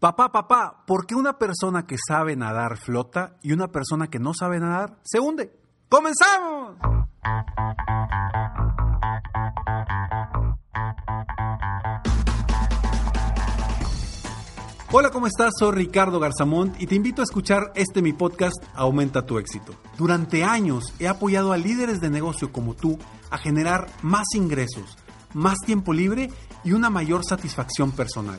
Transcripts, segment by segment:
Papá, papá, ¿por qué una persona que sabe nadar flota y una persona que no sabe nadar se hunde? ¡Comenzamos! Hola, ¿cómo estás? Soy Ricardo Garzamont y te invito a escuchar este mi podcast Aumenta tu éxito. Durante años he apoyado a líderes de negocio como tú a generar más ingresos, más tiempo libre y una mayor satisfacción personal.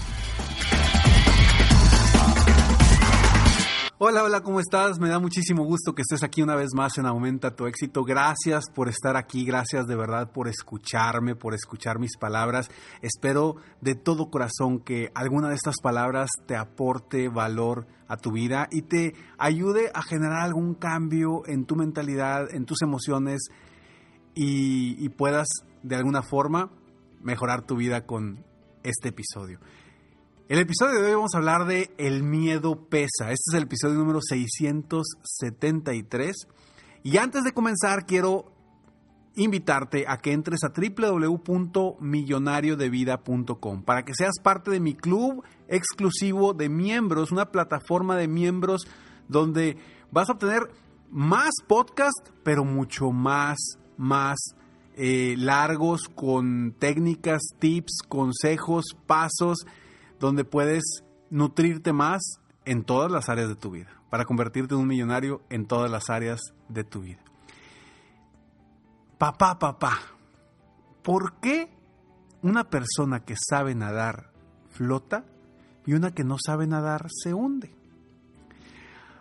Hola, hola, ¿cómo estás? Me da muchísimo gusto que estés aquí una vez más en Aumenta tu éxito. Gracias por estar aquí, gracias de verdad por escucharme, por escuchar mis palabras. Espero de todo corazón que alguna de estas palabras te aporte valor a tu vida y te ayude a generar algún cambio en tu mentalidad, en tus emociones y, y puedas de alguna forma mejorar tu vida con este episodio. El episodio de hoy vamos a hablar de El miedo pesa. Este es el episodio número 673. Y antes de comenzar quiero invitarte a que entres a www.millonariodevida.com para que seas parte de mi club exclusivo de miembros, una plataforma de miembros donde vas a obtener más podcast, pero mucho más, más eh, largos con técnicas, tips, consejos, pasos donde puedes nutrirte más en todas las áreas de tu vida, para convertirte en un millonario en todas las áreas de tu vida. Papá, papá, ¿por qué una persona que sabe nadar flota y una que no sabe nadar se hunde?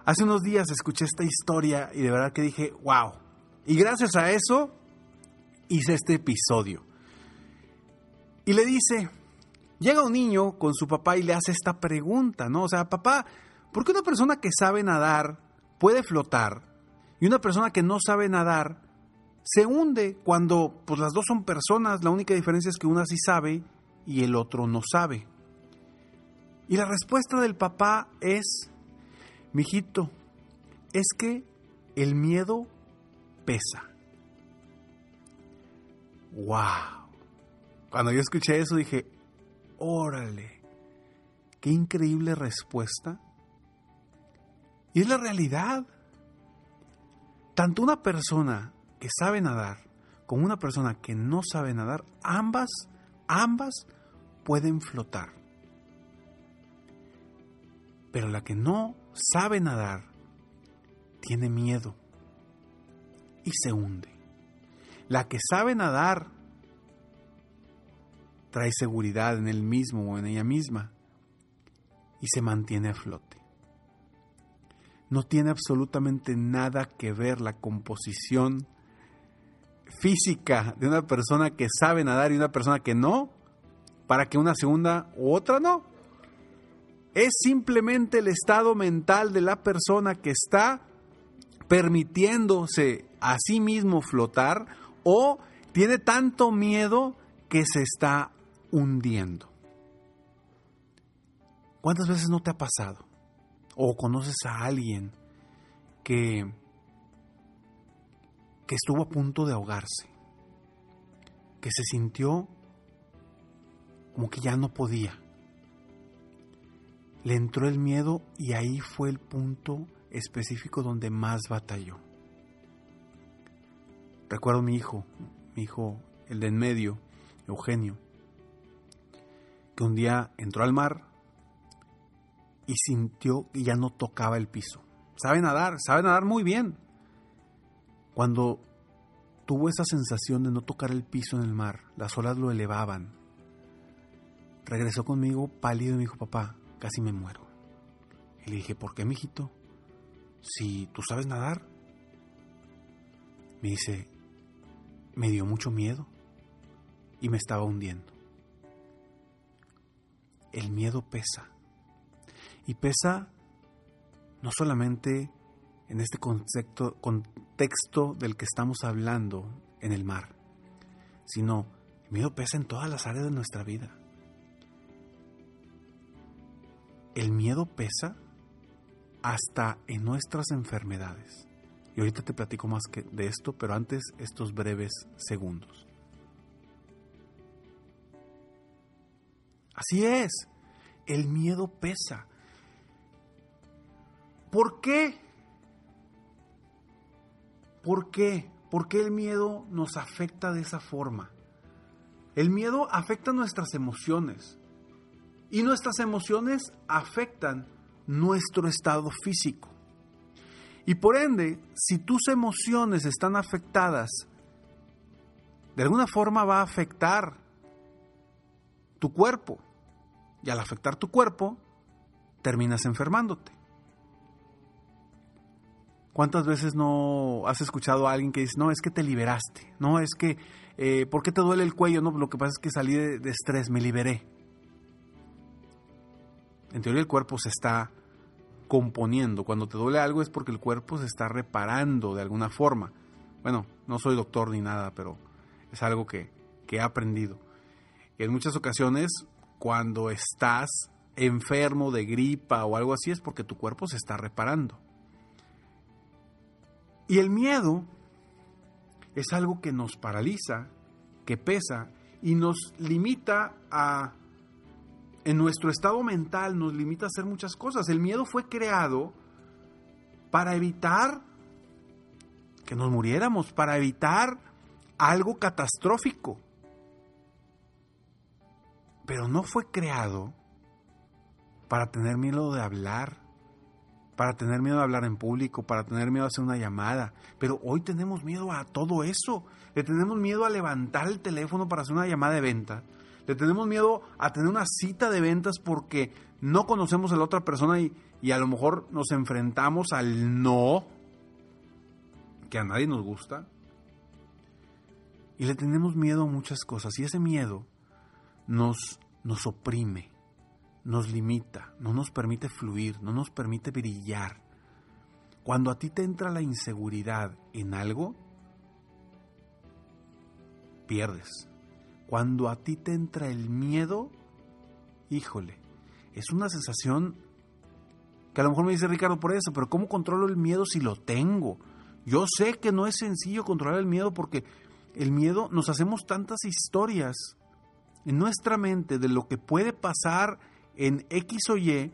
Hace unos días escuché esta historia y de verdad que dije, wow. Y gracias a eso hice este episodio. Y le dice, Llega un niño con su papá y le hace esta pregunta, ¿no? O sea, papá, ¿por qué una persona que sabe nadar puede flotar y una persona que no sabe nadar se hunde cuando pues las dos son personas, la única diferencia es que una sí sabe y el otro no sabe? Y la respuesta del papá es, mijito, es que el miedo pesa. ¡Wow! Cuando yo escuché eso dije, órale, qué increíble respuesta. Y es la realidad. Tanto una persona que sabe nadar como una persona que no sabe nadar, ambas, ambas pueden flotar. Pero la que no sabe nadar tiene miedo y se hunde. La que sabe nadar trae seguridad en él mismo o en ella misma y se mantiene a flote. No tiene absolutamente nada que ver la composición física de una persona que sabe nadar y una persona que no, para que una segunda u otra no. Es simplemente el estado mental de la persona que está permitiéndose a sí mismo flotar o tiene tanto miedo que se está hundiendo. ¿Cuántas veces no te ha pasado? O conoces a alguien que, que estuvo a punto de ahogarse, que se sintió como que ya no podía. Le entró el miedo y ahí fue el punto específico donde más batalló. Recuerdo mi hijo, mi hijo, el de en medio, Eugenio un día entró al mar y sintió que ya no tocaba el piso. Sabe nadar, sabe nadar muy bien. Cuando tuvo esa sensación de no tocar el piso en el mar, las olas lo elevaban. Regresó conmigo pálido y me dijo, papá, casi me muero. Y le dije, ¿por qué, mijito? Si tú sabes nadar. Me dice, me dio mucho miedo y me estaba hundiendo el miedo pesa. Y pesa no solamente en este contexto, contexto del que estamos hablando en el mar, sino El miedo pesa en todas las áreas de nuestra vida. El miedo pesa hasta en nuestras enfermedades. Y ahorita te platico más que de esto, pero antes estos breves segundos. Así es, el miedo pesa. ¿Por qué? ¿Por qué? ¿Por qué el miedo nos afecta de esa forma? El miedo afecta nuestras emociones y nuestras emociones afectan nuestro estado físico. Y por ende, si tus emociones están afectadas, de alguna forma va a afectar tu cuerpo. Y al afectar tu cuerpo, terminas enfermándote. ¿Cuántas veces no has escuchado a alguien que dice, no, es que te liberaste? No, es que, eh, ¿por qué te duele el cuello? No, lo que pasa es que salí de, estrés, me liberé. En teoría el cuerpo se está componiendo. Cuando te duele algo es porque el cuerpo se está reparando de alguna forma. Bueno, no soy doctor ni nada, pero es algo que, he aprendido. En muchas ocasiones, cuando estás enfermo de gripa o algo así, es porque tu cuerpo se está reparando. Y el miedo es algo que nos paraliza, que pesa y nos limita a en nuestro estado mental nos limita a hacer muchas cosas. El miedo fue creado para evitar que nos muriéramos, para evitar algo catastrófico. Pero no fue creado para tener miedo de hablar, para tener miedo de hablar en público, para tener miedo de hacer una llamada. Pero hoy tenemos miedo a todo eso. Le tenemos miedo a levantar el teléfono para hacer una llamada de venta. Le tenemos miedo a tener una cita de ventas porque no conocemos a la otra persona y, y a lo mejor nos enfrentamos al no, que a nadie nos gusta. Y le tenemos miedo a muchas cosas y ese miedo nos, nos oprime, nos limita, no nos permite fluir, no nos permite brillar. Cuando a ti te entra la inseguridad en algo, pierdes. Cuando a ti te entra el miedo, híjole, es una sensación que a lo mejor me dice Ricardo por eso, pero ¿cómo controlo el miedo si lo tengo? Yo sé que no es sencillo controlar el miedo porque el miedo nos hacemos tantas historias en nuestra mente de lo que puede pasar en X o Y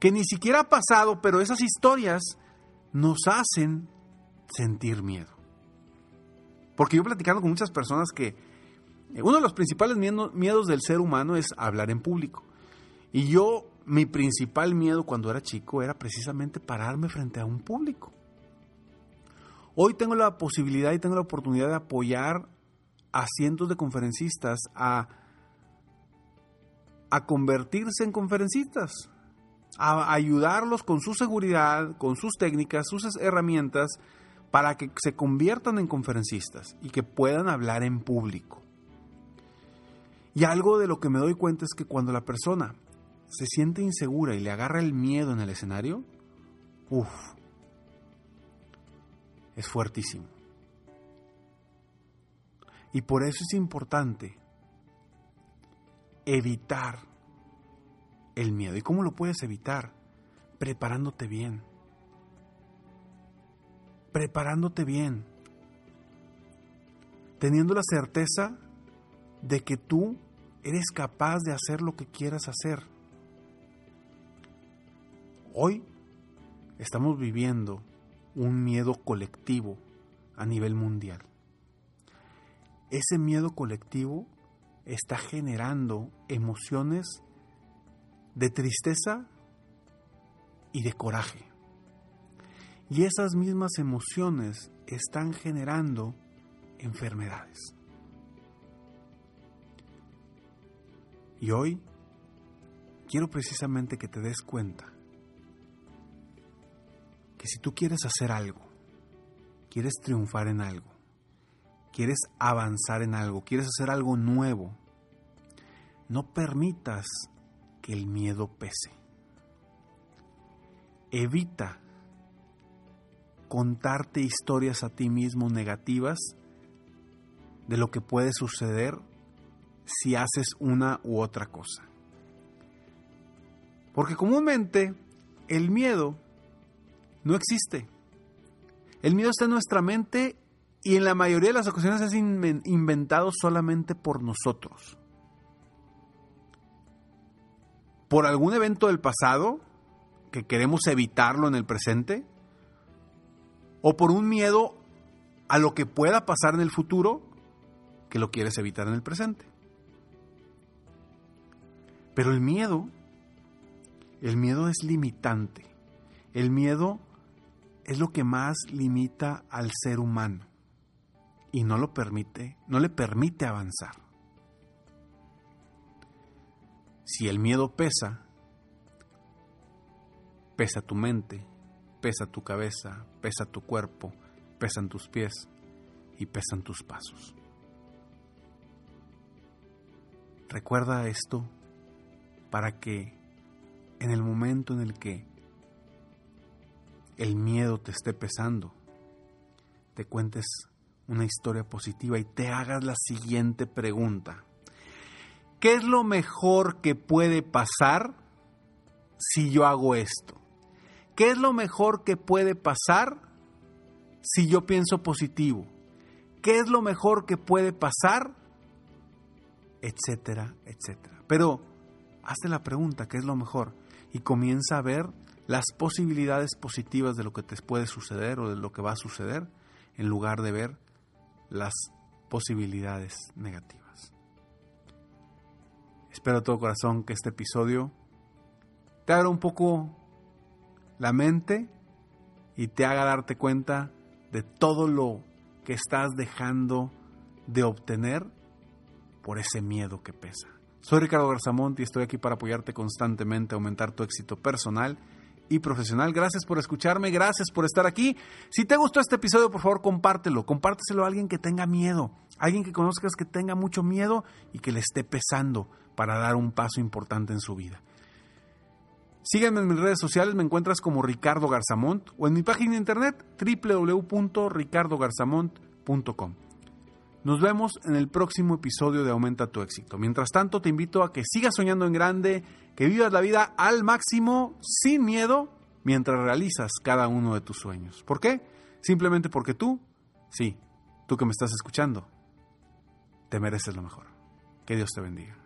que ni siquiera ha pasado, pero esas historias nos hacen sentir miedo. Porque yo he platicado con muchas personas que eh, uno de los principales miedos del ser humano es hablar en público. Y yo, mi principal miedo cuando era chico era precisamente pararme frente a un público. Hoy tengo la posibilidad y tengo la oportunidad de apoyar a cientos de conferencistas a, a convertirse en conferencistas, a ayudarlos con su seguridad, con sus técnicas, sus herramientas, para que se conviertan en conferencistas y que puedan hablar en público. Y algo de lo que me doy cuenta es que cuando la persona se siente insegura y le agarra el miedo en el escenario, uff, es fuertísimo. Y por eso es importante evitar el miedo. ¿Y cómo lo puedes evitar? Preparándote bien preparándote bien, teniendo la certeza de que tú eres capaz de hacer lo que quieras hacer. Hoy estamos viviendo un miedo colectivo a nivel mundial. Ese miedo colectivo está generando emociones de tristeza y de coraje. Y esas mismas emociones están generando enfermedades. Y hoy quiero precisamente que te des cuenta que si tú quieres hacer algo, quieres triunfar en algo, quieres avanzar en algo, quieres hacer algo nuevo, no permitas que el miedo pese. Evita contarte historias a ti mismo negativas de lo que puede suceder si haces una u otra cosa. Porque comúnmente el miedo no existe. El miedo está en nuestra mente y en la mayoría de las ocasiones es inventado solamente por nosotros. Por algún evento del pasado que queremos evitarlo en el presente, o por un miedo a lo que pueda pasar en el futuro que lo quieres evitar en el presente. Pero el miedo, el miedo es limitante. El miedo es lo que más limita al ser humano y no lo permite, no le permite avanzar. Si el miedo pesa, pesa tu mente, pesa tu cabeza, pesa tu cuerpo, pesan tus pies y pesan tus pasos. Recuerda esto para que en el momento en el que el miedo te esté pesando, te cuentes una historia positiva y te hagas la siguiente pregunta. ¿Qué es lo mejor que puede pasar si yo hago esto? ¿Qué es lo mejor que puede pasar si yo pienso positivo? ¿Qué es lo mejor que puede pasar? Etcétera, etcétera. Pero hazte la pregunta, ¿qué es lo mejor? Y comienza a ver las posibilidades positivas de lo que te puede suceder o de lo que va a suceder, en lugar de ver las posibilidades negativas. Espero de todo corazón que este episodio te abra un poco la mente y te haga darte cuenta de todo lo que estás dejando de obtener por ese miedo que pesa. Soy Ricardo Garzamont y estoy aquí para apoyarte constantemente a aumentar tu éxito personal y profesional. Gracias por escucharme, gracias por estar aquí. Si te gustó este episodio, por favor, compártelo. Compárteselo a alguien que tenga miedo, alguien que conozcas que tenga mucho miedo y que le esté pesando para dar un paso importante en su vida. Sígueme en mis redes sociales, me encuentras como Ricardo Garzamont o en mi página de internet www.ricardogarzamont.com. Nos vemos en el próximo episodio de Aumenta tu éxito. Mientras tanto, te invito a que sigas soñando en grande, que vivas la vida al máximo, sin miedo, mientras realizas cada uno de tus sueños. ¿Por qué? Simplemente porque tú, sí, tú que me estás escuchando, te mereces lo mejor. Que Dios te bendiga.